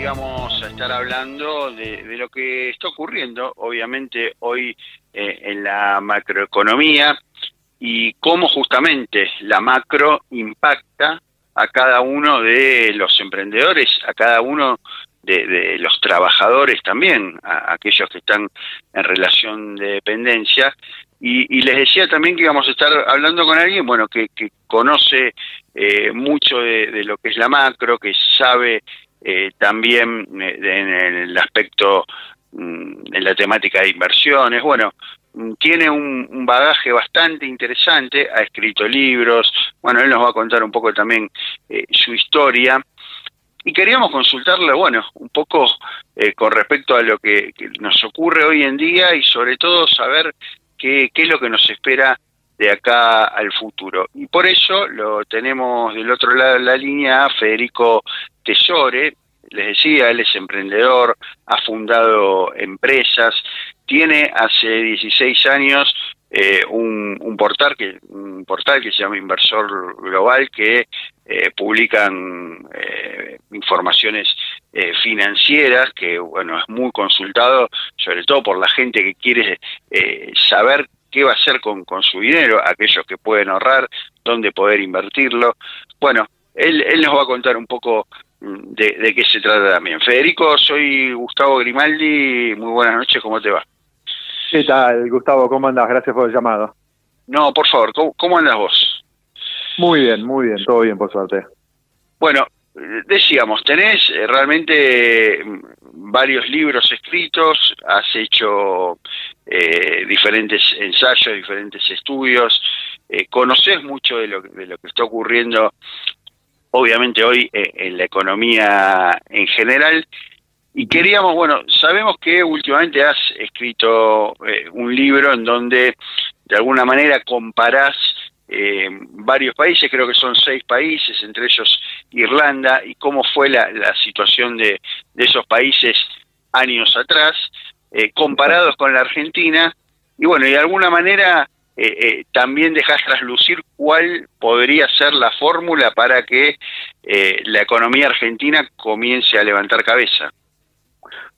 íbamos a estar hablando de, lo que está ocurriendo, obviamente, hoy eh, en la macroeconomía y cómo justamente la macro impacta a cada uno de los emprendedores, a cada uno de, los trabajadores también, a, aquellos que están en relación de dependencia. Y, les decía también que íbamos a estar hablando con alguien, bueno, que, conoce eh, mucho de, lo que es la macro, que sabe eh, también eh, en el aspecto, mm, en la temática de inversiones, bueno, mm, tiene un, bagaje bastante interesante, ha escrito libros, bueno, él nos va a contar un poco también su historia y queríamos consultarle, bueno, un poco eh, con respecto a lo que, nos ocurre hoy en día y sobre todo saber qué, qué es lo que nos espera de acá al futuro. Y por eso lo tenemos del otro lado de la línea Federico Tesore, les decía, él es emprendedor, ha fundado empresas, tiene hace 16 años eh, un, un, portal que un portal que se llama Inversor Global que eh, publican eh, informaciones eh, financieras que bueno es muy consultado sobre todo por la gente que quiere saber qué va a hacer con, con su dinero aquellos que pueden ahorrar dónde poder invertirlo. Bueno él, él nos va a contar un poco de, de qué se trata también Federico soy Gustavo Grimaldi muy buenas noches cómo te va ¿Qué tal, Gustavo? ¿Cómo andas? Gracias por el llamado. No, por favor, ¿cómo, andas vos? Muy bien, muy bien, todo bien, por suerte. Bueno, decíamos, tenés eh, realmente mm, varios libros escritos, has hecho eh, diferentes ensayos, diferentes estudios, eh, conoces mucho de lo, de lo que está ocurriendo, obviamente hoy en la economía en general, y queríamos, bueno, sabemos que últimamente has escrito eh, un libro en donde de alguna manera comparás eh, varios países, creo que son seis países, entre ellos Irlanda, y cómo fue la, la situación de, de, esos países años atrás, eh, comparados con la Argentina, y bueno, y de alguna manera también dejas traslucir cuál podría ser la fórmula para que la economía argentina comience a levantar cabeza.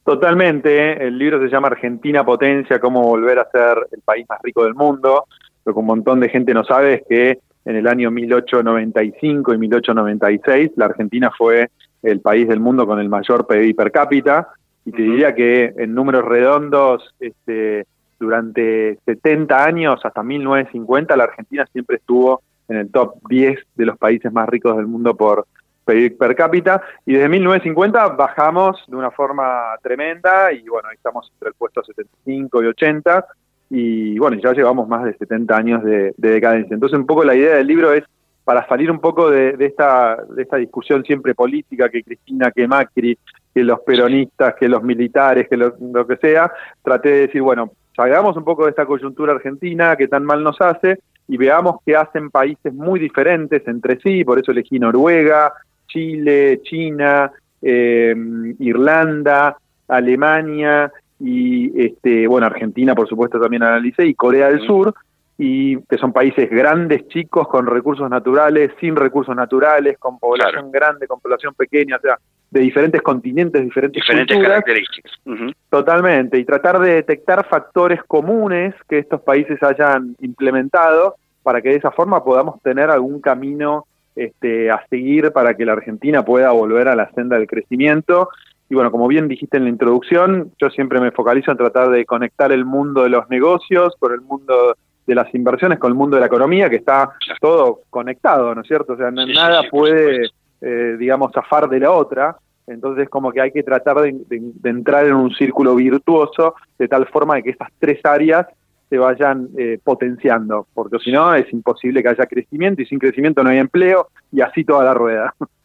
Totalmente, el libro se llama Argentina Potencia, cómo volver a ser el país más rico del mundo. Lo que un montón de gente no sabe es que en el año 1895 y 1896 la Argentina fue el país del mundo con el mayor PIB per cápita y te diría que en números redondos este, durante 70 años hasta 1950 la Argentina siempre estuvo en el top 10 de los países más ricos del mundo por per cápita y desde 1950 bajamos de una forma tremenda y bueno, ahí estamos entre el puesto 75 y 80 y bueno, ya llevamos más de 70 años de, decadencia. Entonces un poco la idea del libro es para salir un poco de, esta, de esta discusión siempre política que Cristina, que Macri, que los peronistas, que los militares, que lo que sea, traté de decir, bueno, salgamos un poco de esta coyuntura argentina que tan mal nos hace y veamos qué hacen países muy diferentes entre sí, por eso elegí Noruega, Chile, China, eh, Irlanda, Alemania y este, bueno, Argentina por supuesto también analicé y Corea del Sur y que son países grandes, chicos, con recursos naturales, sin recursos naturales, con población grande, con población pequeña, o sea, de diferentes continentes, diferentes, diferentes características. Totalmente, y tratar de detectar factores comunes que estos países hayan implementado para que de esa forma podamos tener algún camino este, a seguir para que la Argentina pueda volver a la senda del crecimiento. Y bueno, como bien dijiste en la introducción, yo siempre me focalizo en tratar de conectar el mundo de los negocios con el mundo de las inversiones, con el mundo de la economía, que está todo conectado, ¿no es cierto? O sea, nada puede, eh, digamos, zafar de la otra. Entonces, como que hay que tratar de, entrar en un círculo virtuoso de tal forma de que estas tres áreas se vayan eh, potenciando, porque si no es imposible que haya crecimiento y sin crecimiento no hay empleo y así toda la rueda.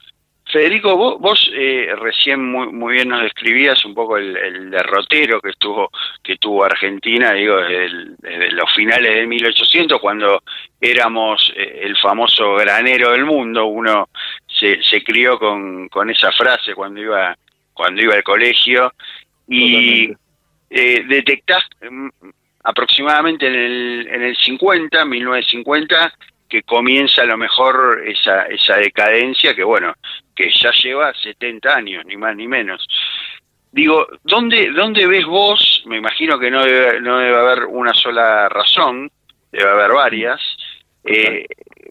Federico, vos, eh, recién muy, muy bien nos describías un poco el, derrotero que estuvo que tuvo Argentina, digo, desde, los finales de 1800, cuando éramos eh, el famoso granero del mundo, uno se, se crió con, con esa frase cuando iba cuando iba al colegio. Y eh, detectás aproximadamente en el, en el 50, 1950, que comienza a lo mejor esa, esa decadencia que bueno, que ya lleva 70 años, ni más ni menos. Digo, ¿dónde, ¿dónde ves vos? Me imagino que no debe, no debe haber una sola razón, debe haber varias, eh,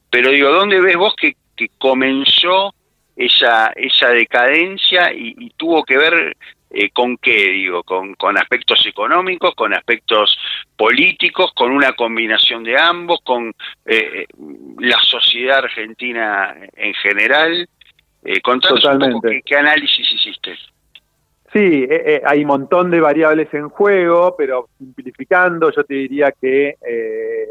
pero digo, ¿dónde ves vos que, que comenzó esa, esa decadencia y, tuvo que ver eh, con qué, digo, con, con aspectos económicos, con aspectos políticos, con una combinación de ambos, con eh, la sociedad argentina en general. Eh, contanos un poco qué, análisis hiciste. Sí, hay un montón de variables en juego, pero simplificando, yo te diría que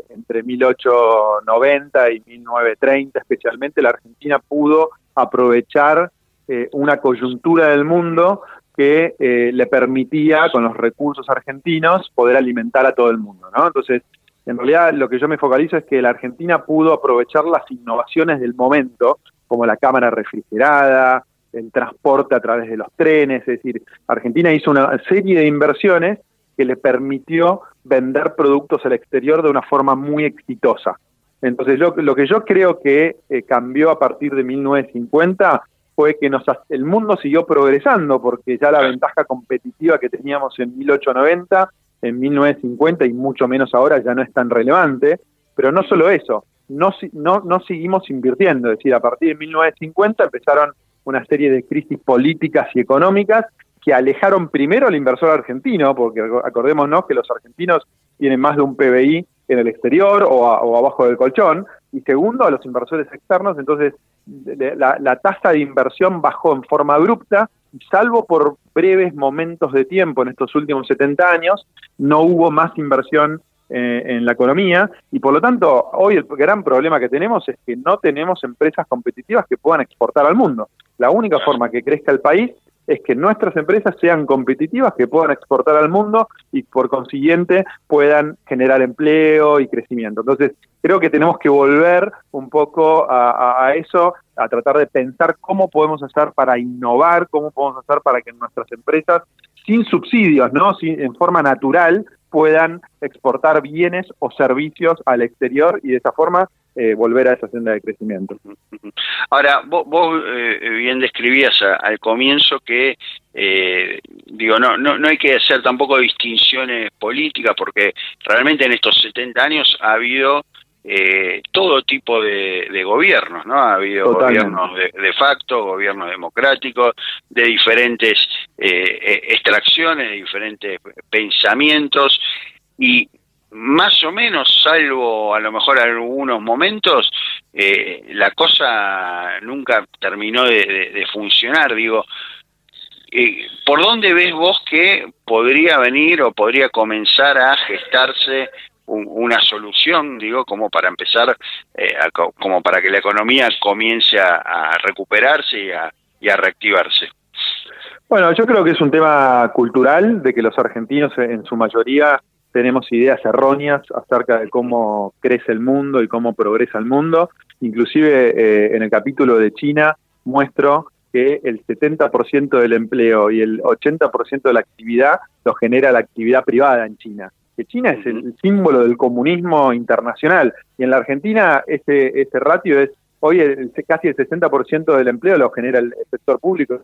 entre 1890 y 1930 especialmente la Argentina pudo aprovechar eh, una coyuntura del mundo que eh, le permitía, con los recursos argentinos, poder alimentar a todo el mundo. ¿no? Entonces, en realidad lo que yo me focalizo es que la Argentina pudo aprovechar las innovaciones del momento, como la cámara refrigerada, el transporte a través de los trenes, es decir, Argentina hizo una serie de inversiones que le permitió vender productos al exterior de una forma muy exitosa. Entonces, lo, lo que yo creo que eh, cambió a partir de 1950 fue que nos, el mundo siguió progresando, porque ya la ventaja competitiva que teníamos en 1890, en 1950 y mucho menos ahora ya no es tan relevante, pero no solo eso, no, no, no seguimos invirtiendo, es decir, a partir de 1950 empezaron una serie de crisis políticas y económicas que alejaron primero al inversor argentino, porque acordémonos que los argentinos tienen más de un PBI en el exterior o, abajo del colchón, y segundo, a los inversores externos, entonces la, tasa de inversión bajó en forma abrupta, salvo por breves momentos de tiempo en estos últimos 70 años, no hubo más inversión eh, en la economía y por lo tanto hoy el gran problema que tenemos es que no tenemos empresas competitivas que puedan exportar al mundo. La única forma que crezca el país es que nuestras empresas sean competitivas, que puedan exportar al mundo y por consiguiente puedan generar empleo y crecimiento. Entonces, creo que tenemos que volver un poco a, eso, a tratar de pensar cómo podemos hacer para innovar, cómo podemos hacer para que nuestras empresas, sin subsidios, ¿no? Sin, en forma natural, puedan exportar bienes o servicios al exterior y de esa forma eh, volver a esa senda de crecimiento. Ahora, vos, eh, bien describías al comienzo que, eh, digo, no, no, no hay que hacer tampoco distinciones políticas porque realmente en estos 70 años ha habido todo tipo de, gobiernos, ¿no? Ha habido gobiernos de, de, facto, gobiernos democráticos, de diferentes extracciones, de diferentes pensamientos, y más o menos, salvo a lo mejor algunos momentos, eh, la cosa nunca terminó de, funcionar. Digo, eh, ¿por dónde ves vos que podría venir o podría comenzar a gestarse una solución, digo, como para empezar, eh, como para que la economía comience a, recuperarse y a, a reactivarse? Bueno, yo creo que es un tema cultural, de que los argentinos en su mayoría tenemos ideas erróneas acerca de cómo crece el mundo y cómo progresa el mundo. Inclusive eh, en el capítulo de China muestro que el 70% del empleo y el 80% de la actividad lo genera la actividad privada en China. Que China es el, símbolo del comunismo internacional. Y en la Argentina ese, ese ratio es hoy casi el 60% del empleo lo genera el, sector público,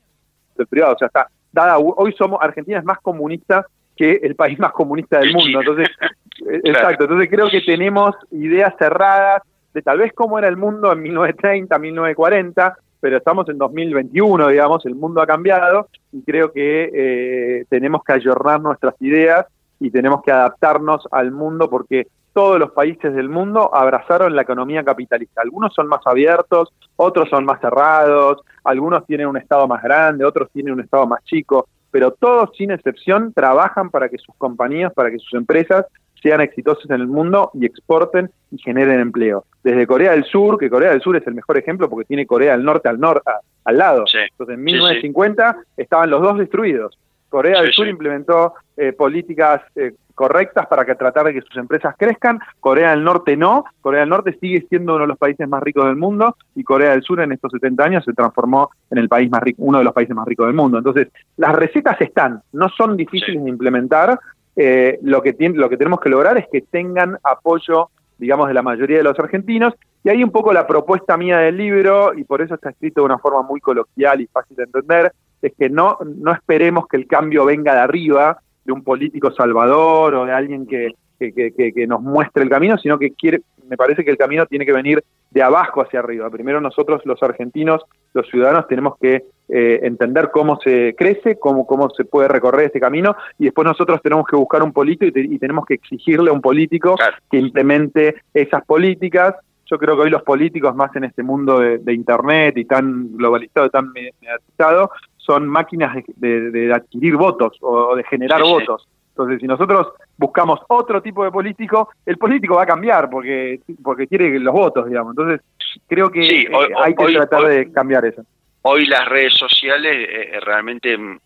el privado. O sea, está dada hoy somos Argentina es más comunista que el país más comunista del mundo. Entonces, eh, exacto, entonces creo que tenemos ideas cerradas de tal vez cómo era el mundo en 1930, 1940, pero estamos en 2021, digamos, el mundo ha cambiado y creo que eh, tenemos que ayornar nuestras ideas y tenemos que adaptarnos al mundo porque todos los países del mundo abrazaron la economía capitalista. Algunos son más abiertos, otros son más cerrados, algunos tienen un estado más grande, otros tienen un estado más chico pero todos sin excepción trabajan para que sus compañías, para que sus empresas sean exitosas en el mundo y exporten y generen empleo. Desde Corea del Sur, que Corea del Sur es el mejor ejemplo porque tiene Corea del Norte al norte al lado. Entonces en 1950 estaban los dos destruidos. Corea del Sur implementó eh, políticas eh, correctas para que tratar de que sus empresas crezcan. Corea del Norte no. Corea del Norte sigue siendo uno de los países más ricos del mundo y Corea del Sur en estos 70 años se transformó en el país más rico, uno de los países más ricos del mundo. Entonces, las recetas están, no son difíciles de implementar. Eh, lo, que lo que tenemos que lograr es que tengan apoyo digamos, de la mayoría de los argentinos Y ahí un poco la propuesta mía del libro, y por eso está escrito de una forma muy coloquial y fácil de entender, es que no, no esperemos que el cambio venga de arriba, de un político salvador o de alguien que, que, que, nos muestre el camino, sino que quiere, me parece que el camino tiene que venir de abajo hacia arriba. Primero nosotros los argentinos, los ciudadanos, tenemos que eh, entender cómo se crece, cómo, cómo se puede recorrer este camino, y después nosotros tenemos que buscar un político y, tenemos que exigirle a un político que implemente esas políticas. Yo creo que hoy los políticos, más en este mundo de, Internet y tan globalizado, tan mediatizado, son máquinas de, adquirir votos o de generar votos. Entonces, si nosotros buscamos otro tipo de político, el político va a cambiar porque porque quiere los votos, digamos. Entonces, creo que eh, hay que tratar de cambiar eso. Hoy las redes sociales eh, realmente mm,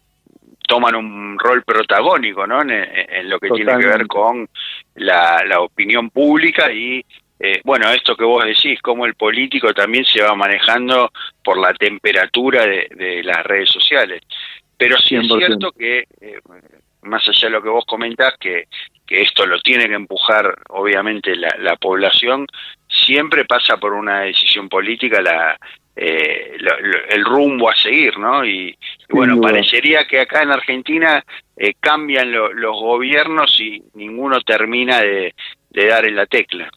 toman un rol protagónico, ¿no? En, lo que tiene que ver con la, opinión pública y eh, bueno, esto que vos decís, cómo el político también se va manejando por la temperatura de, las redes sociales. Pero sí es cierto que más allá de lo que vos comentás, que, que esto lo tiene que empujar obviamente la, población, siempre pasa por una decisión política la, eh, el rumbo a seguir, ¿no? Y, bueno, parecería que acá en Argentina eh, cambian los gobiernos y ninguno termina de, dar en la tecla.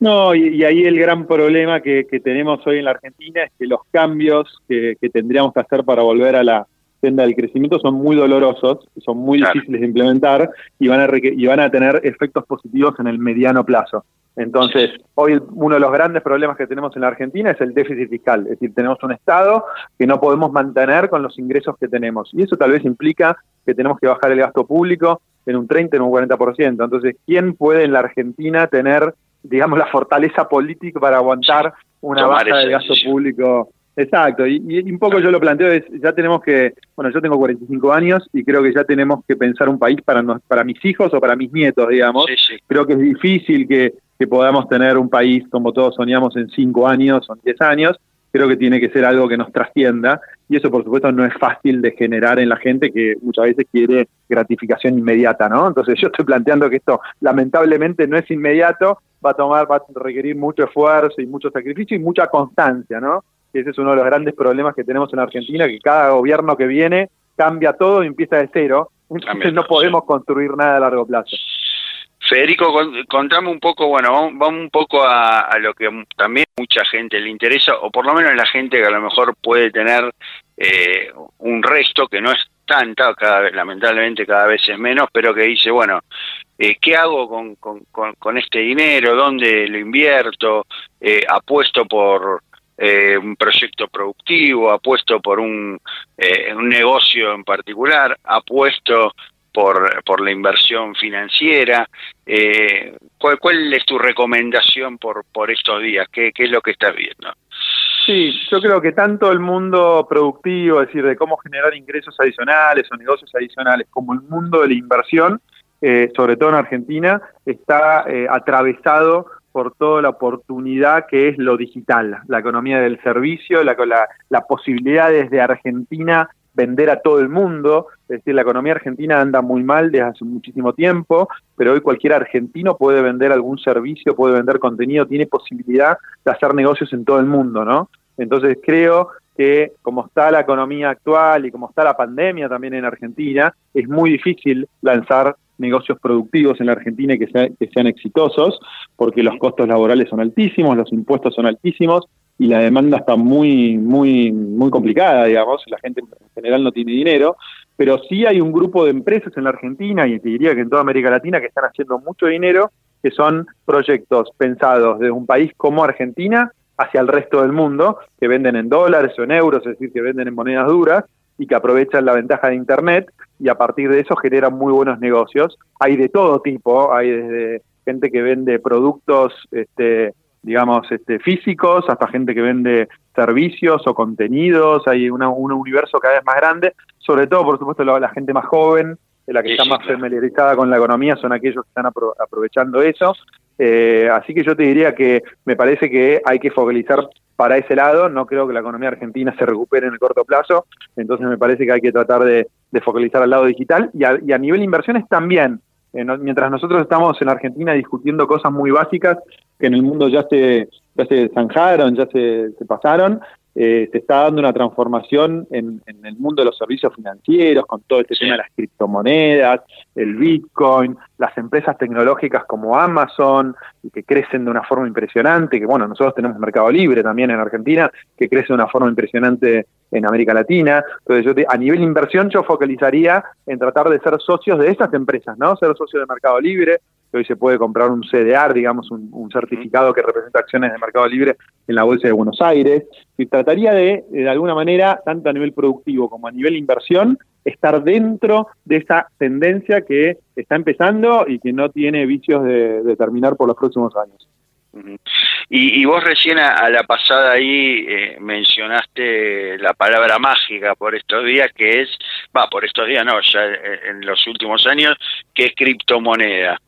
No, y, ahí el gran problema que, tenemos hoy en la Argentina es que los cambios que tendríamos que hacer para volver a la, senda del crecimiento son muy dolorosos, son muy difíciles de implementar y van, a y van a tener efectos positivos en el mediano plazo. Entonces, hoy uno de los grandes problemas que tenemos en la Argentina es el déficit fiscal, es decir, tenemos un Estado que no podemos mantener con los ingresos que tenemos. Y eso tal vez implica que tenemos que bajar el gasto público en un 30, en un 40%. Entonces, ¿quién puede en la Argentina tener, digamos, la fortaleza política para aguantar una baja del gasto público Exacto, y, un poco yo lo planteo, es, ya tenemos que, bueno, yo tengo 45 años y creo que ya tenemos que pensar un país para, para mis hijos o para mis nietos, digamos. Creo que es difícil que, podamos tener un país como todos soñamos en 5 años o en 10 años, creo que tiene que ser algo que nos trascienda y eso por supuesto no es fácil de generar en la gente que muchas veces quiere gratificación inmediata, ¿no? Entonces yo estoy planteando que esto lamentablemente no es inmediato, va a tomar, va a requerir mucho esfuerzo y mucho sacrificio y mucha constancia, ¿no? ese es uno de los grandes problemas que tenemos en Argentina, que cada gobierno que viene cambia todo y empieza de cero. Entonces no podemos construir nada a largo plazo. Federico, contame un poco, bueno, vamos, un poco a, lo que también mucha gente le interesa, o por lo menos la gente que a lo mejor puede tener eh, un resto que no es tanta, cada vez, lamentablemente cada vez es menos, pero que dice, bueno, eh, ¿qué hago con, con, este dinero? ¿Dónde lo invierto? Eh, ¿Apuesto por, eh, un proyecto productivo, apuesto por un, un negocio en particular, apuesto por, por la inversión financiera. Eh, ¿cuál, ¿Cuál es tu recomendación por, por estos días? ¿Qué, ¿Qué es lo que estás viendo? Sí, yo creo que tanto el mundo productivo, es decir, de cómo generar ingresos adicionales o negocios adicionales, como el mundo de la inversión, sobre todo en Argentina, está atravesado por toda la oportunidad que es lo digital, la economía del servicio, la, la, posibilidad desde Argentina vender a todo el mundo, es decir, la economía argentina anda muy mal desde hace muchísimo tiempo, pero hoy cualquier argentino puede vender algún servicio, puede vender contenido, tiene posibilidad de hacer negocios en todo el mundo, ¿no? Entonces creo que como está la economía actual y como está la pandemia también en Argentina, es muy difícil lanzar negocios productivos en la Argentina y que, sean exitosos, porque los costos laborales son altísimos, los impuestos son altísimos y la demanda está muy, muy, muy complicada, digamos, la gente en general no tiene dinero, pero sí hay un grupo de empresas en la Argentina y te diría que en toda América Latina que están haciendo mucho dinero, que son proyectos pensados desde un país como Argentina hacia el resto del mundo, que venden en dólares o en euros, es decir, que venden en monedas duras, y que aprovechan la ventaja de Internet y a partir de eso generan muy buenos negocios. Hay de todo tipo, hay desde gente que vende productos, este, digamos, este, físicos, hasta gente que vende servicios o contenidos, hay un universo cada vez más grande, sobre todo, por supuesto, la, gente más joven, la que está más familiarizada con la economía, son aquellos que están aprovechando eso. Eh, así que yo te diría que me parece que hay que focalizar para ese lado. No creo que la economía argentina se recupere en el corto plazo, entonces me parece que hay que tratar de, focalizar al lado digital y a, y a nivel inversiones también. Eh, mientras nosotros estamos en Argentina discutiendo cosas muy básicas, que en el mundo ya se, ya se zanjaron, ya se, se pasaron, eh, se está dando una transformación en, el mundo de los servicios financieros, con todo este tema de las criptomonedas, el Bitcoin, las empresas tecnológicas como Amazon, que crecen de una forma impresionante, que bueno, nosotros tenemos Mercado Libre también en Argentina, que crece de una forma impresionante en América Latina. Entonces, yo a nivel inversión, yo focalizaría en tratar de ser socios de esas empresas, ¿no? Ser socios de Mercado Libre, que hoy se puede comprar un CDR, digamos, un, certificado que representa acciones de Mercado Libre en la Bolsa de Buenos Aires. Y trataría de, de alguna manera, tanto a nivel productivo como a nivel inversión, estar dentro de esa tendencia que está empezando y que no tiene vicios de, terminar por los próximos años. Y, vos recién a, la pasada ahí eh, mencionaste la palabra mágica por estos días, que es, va, por estos días no, ya en los últimos años, que es criptomoneda.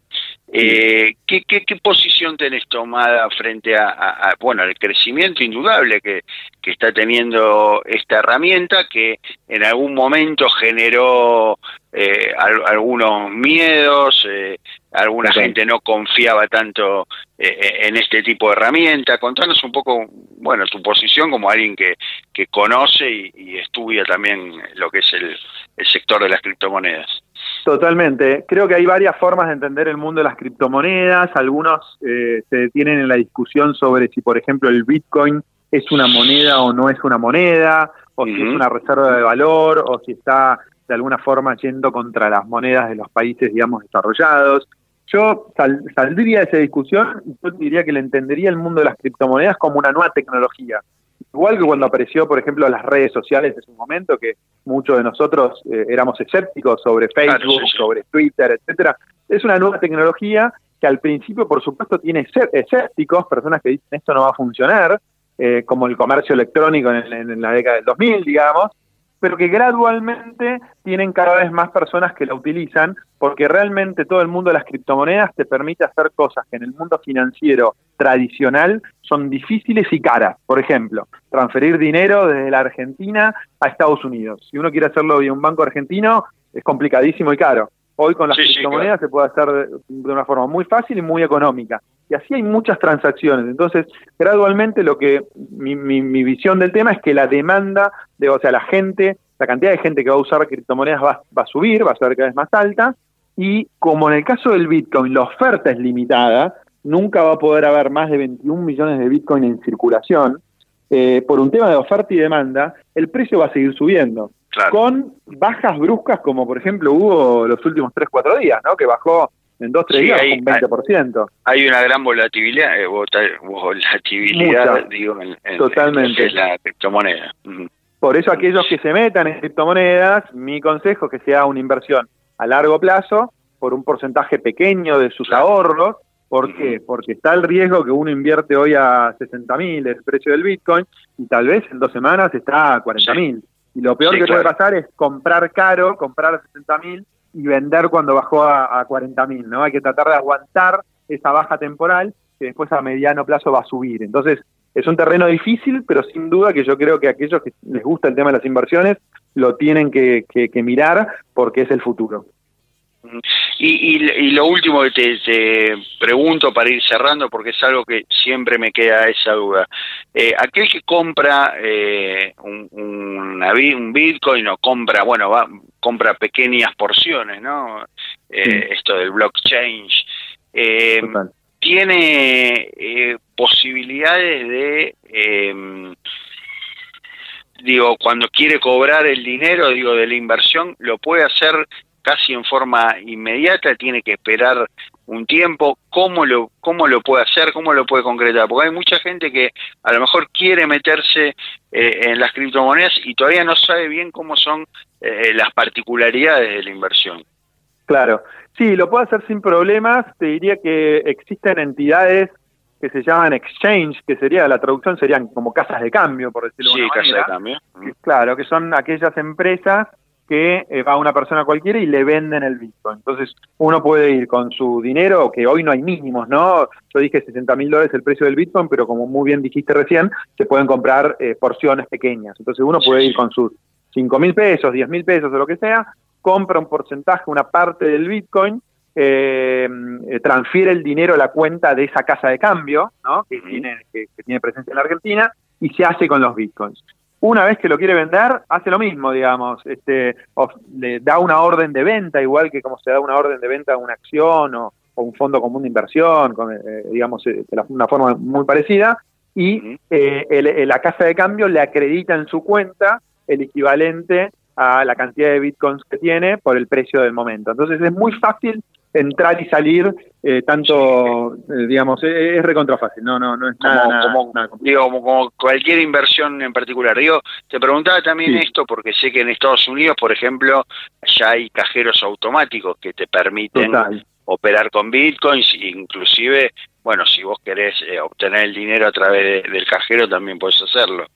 Eh, ¿qué, qué, posición tenés tomada frente a, bueno, al crecimiento indudable que, que, está teniendo esta herramienta que en algún momento generó eh, algunos miedos, eh, alguna gente no confiaba tanto eh, en este tipo de herramienta? Contanos un poco, bueno, tu posición como alguien que, que conoce y, y estudia también lo que es el, el sector de las criptomonedas. Totalmente. Creo que hay varias formas de entender el mundo de las criptomonedas. Algunos eh, se detienen en la discusión sobre si, por ejemplo, el Bitcoin es una moneda o no es una moneda, o si es una reserva de valor, o si está de alguna forma yendo contra las monedas de los países, digamos, desarrollados. Yo saldría de esa discusión y yo diría que le entendería el mundo de las criptomonedas como una nueva tecnología. Igual que cuando apareció, por ejemplo, las redes sociales en su momento, que muchos de nosotros eh, éramos escépticos sobre Facebook, sobre Twitter, etcétera. Es una nueva tecnología que al principio, por supuesto, tiene escépticos, personas que dicen esto no va a funcionar, eh, como el comercio electrónico en, en, la década del 2000, digamos, pero que gradualmente tienen cada vez más personas que la utilizan, porque realmente todo el mundo de las criptomonedas te permite hacer cosas que en el mundo financiero tradicional son difíciles y caras. Por ejemplo, transferir dinero desde la Argentina a Estados Unidos. Si uno quiere hacerlo vía un banco argentino, es complicadísimo y caro. Hoy con las criptomonedas se puede hacer de una forma muy fácil y muy económica. Y así hay muchas transacciones. Entonces, gradualmente lo que mi, mi, visión del tema es que la demanda, de, o sea, la gente, la cantidad de gente que va a usar criptomonedas va, va a subir, va a ser cada vez más alta. Y como en el caso del Bitcoin, la oferta es limitada, nunca va a poder haber más de 21 millones de Bitcoin en circulación. Eh, por un tema de oferta y demanda, el precio va a seguir subiendo con bajas bruscas como por ejemplo hubo los últimos 3-4 días, ¿no? que bajó en 2-3 días un 20%. Hay, una gran volatilidad, eh, volatilidad digo, en, Totalmente. la criptomoneda. Por eso aquellos que se metan en criptomonedas, mi consejo es que sea una inversión a largo plazo por un porcentaje pequeño de sus ahorros. ¿Por qué? Porque está el riesgo que uno invierte hoy a 60 mil el precio del Bitcoin y tal vez en dos semanas está a 40 mil. Y lo peor que puede pasar es comprar caro, comprar a 60 mil y vender cuando bajó a, a 40 mil, ¿no? Hay que tratar de aguantar esa baja temporal que después a mediano plazo va a subir. Entonces, es un terreno difícil, pero sin duda que yo creo que aquellos que les gusta el tema de las inversiones lo tienen que, que mirar porque es el futuro. Y, y, lo último que te, pregunto para ir cerrando, porque es algo que siempre me queda esa duda. Eh, aquel que compra eh, un, un, Bitcoin o compra, bueno, va, compra pequeñas porciones, ¿no? Eh, esto del blockchain, eh, tiene posibilidades de digo, cuando quiere cobrar el dinero, digo, de la inversión, lo puede hacer casi en forma inmediata, tiene que esperar un tiempo, ¿cómo lo, cómo lo puede hacer, cómo lo puede concretar? Porque hay mucha gente que a lo mejor quiere meterse eh, en las criptomonedas y todavía no sabe bien cómo son eh, las particularidades de la inversión. Claro, sí, lo puede hacer sin problemas, te diría que existen entidades que se llaman exchange, que sería la traducción serían como casas de cambio, por decirlo de alguna manera. Sí, casas de cambio. claro, que son aquellas empresas que eh, va una persona cualquiera y le venden el Bitcoin. Entonces, uno puede ir con su dinero, que hoy no hay mínimos, ¿no? Yo dije 60 mil dólares el precio del Bitcoin, pero como muy bien dijiste recién, se pueden comprar eh, porciones pequeñas. Entonces, uno puede ir con sus 5 mil pesos, 10 mil pesos o lo que sea, compra un porcentaje, una parte del Bitcoin eh, transfiere el dinero a la cuenta de esa casa de cambio, ¿no? que, tiene, que, tiene presencia en la Argentina, y se hace con los bitcoins. Una vez que lo quiere vender, hace lo mismo, digamos, este, le da una orden de venta, igual que como se da una orden de venta a una acción o, un fondo común de inversión, con, eh, digamos, de una forma muy parecida, y eh, la casa de cambio le acredita en su cuenta el equivalente a la cantidad de bitcoins que tiene por el precio del momento. Entonces es muy fácil entrar y salir eh, tanto, eh, digamos, es, recontra fácil, no, no, no es nada, como, digo, como, cualquier inversión en particular. Digo, te preguntaba también esto porque sé que en Estados Unidos, por ejemplo, ya hay cajeros automáticos que te permiten operar con bitcoins, inclusive, bueno, si vos querés eh, obtener el dinero a través del cajero, también puedes hacerlo.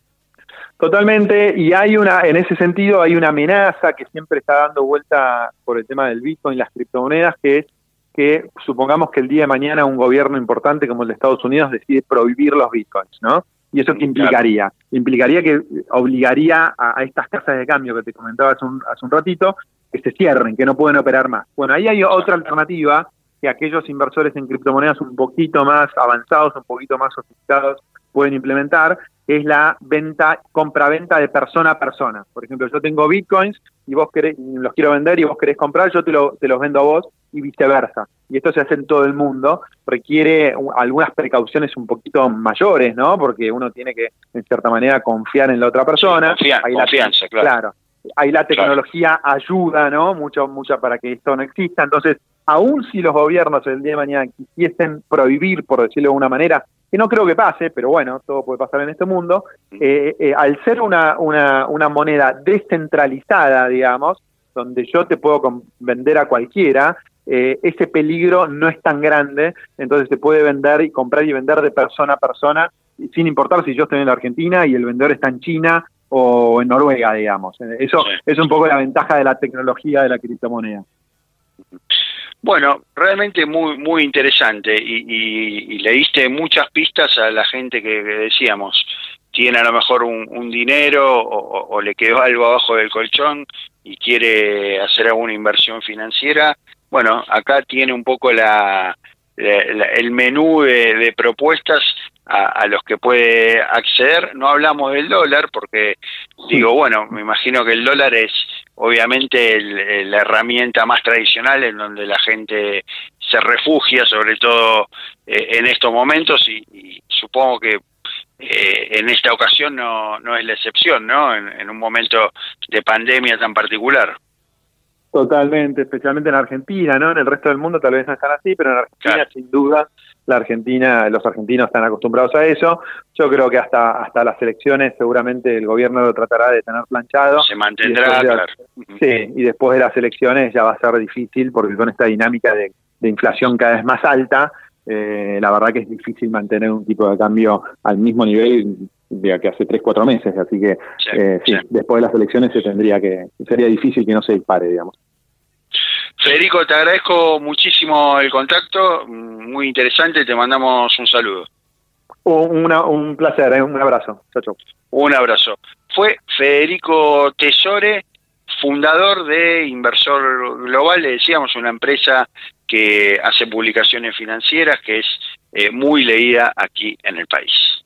Totalmente, y hay una, en ese sentido, hay una amenaza que siempre está dando vuelta por el tema del Bitcoin y las criptomonedas, que es que supongamos que el día de mañana un gobierno importante como el de Estados Unidos decide prohibir los Bitcoins, ¿no? ¿Y eso qué implicaría? Implicaría que obligaría a, estas casas de cambio que te comentaba hace un, hace un ratito, que se cierren, que no pueden operar más. Bueno, ahí hay otra alternativa que aquellos inversores en criptomonedas un poquito más avanzados, un poquito más sofisticados pueden implementar, es la venta, compra-venta de persona a persona. Por ejemplo, yo tengo bitcoins y vos querés, los quiero vender y vos querés comprar, yo te, te los vendo a vos y viceversa. Y esto se hace en todo el mundo, requiere algunas precauciones un poquito mayores, ¿no? Porque uno tiene que, en cierta manera, confiar en la otra persona. ahí confianza, claro. Ahí la tecnología ayuda, ¿no? Mucho, mucho para que esto no exista. Entonces, aún si los gobiernos el día de mañana quisiesen prohibir, por decirlo de alguna manera, que no creo que pase, pero bueno, todo puede pasar en este mundo, eh, eh, al ser una, una, una moneda descentralizada, digamos, donde yo te puedo vender a cualquiera, eh, ese peligro no es tan grande, entonces se puede vender y comprar y vender de persona a persona, sin importar si yo estoy en la Argentina y el vendedor está en China o en Noruega, digamos. Eso es un poco la ventaja de la tecnología de la criptomoneda. Bueno, realmente muy muy interesante y, le diste muchas pistas a la gente que, decíamos tiene a lo mejor un, dinero o, le quedó algo abajo del colchón y quiere hacer alguna inversión financiera. Bueno, acá tiene un poco la, el menú de, propuestas a, los que puede acceder. No hablamos del dólar porque digo, bueno, me imagino que el dólar es obviamente la herramienta más tradicional en donde la gente se refugia, sobre todo eh, en estos momentos, y, supongo que eh, en esta ocasión no, no es la excepción, ¿no? En, un momento de pandemia tan particular. Totalmente, especialmente en Argentina, ¿no? En el resto del mundo tal vez no están así, pero en Argentina sin duda la Argentina, los argentinos están acostumbrados a eso. Yo creo que hasta hasta las elecciones seguramente el gobierno lo tratará de tener planchado. Se mantendrá, claro. Sí, y después de las elecciones ya va a ser difícil porque con esta dinámica de, inflación cada vez más alta, eh, la verdad que es difícil mantener un tipo de cambio al mismo nivel de que hace tres, cuatro meses. Así que eh, sí, después de las elecciones se tendría que, sería difícil que no se dispare, digamos. Federico, te agradezco muchísimo el contacto, muy interesante, te mandamos un saludo. un placer, ¿eh? un abrazo. Chao, Un abrazo. Fue Federico Tesore, fundador de Inversor Global, le decíamos, una empresa que hace publicaciones financieras, que es eh, muy leída aquí en el país.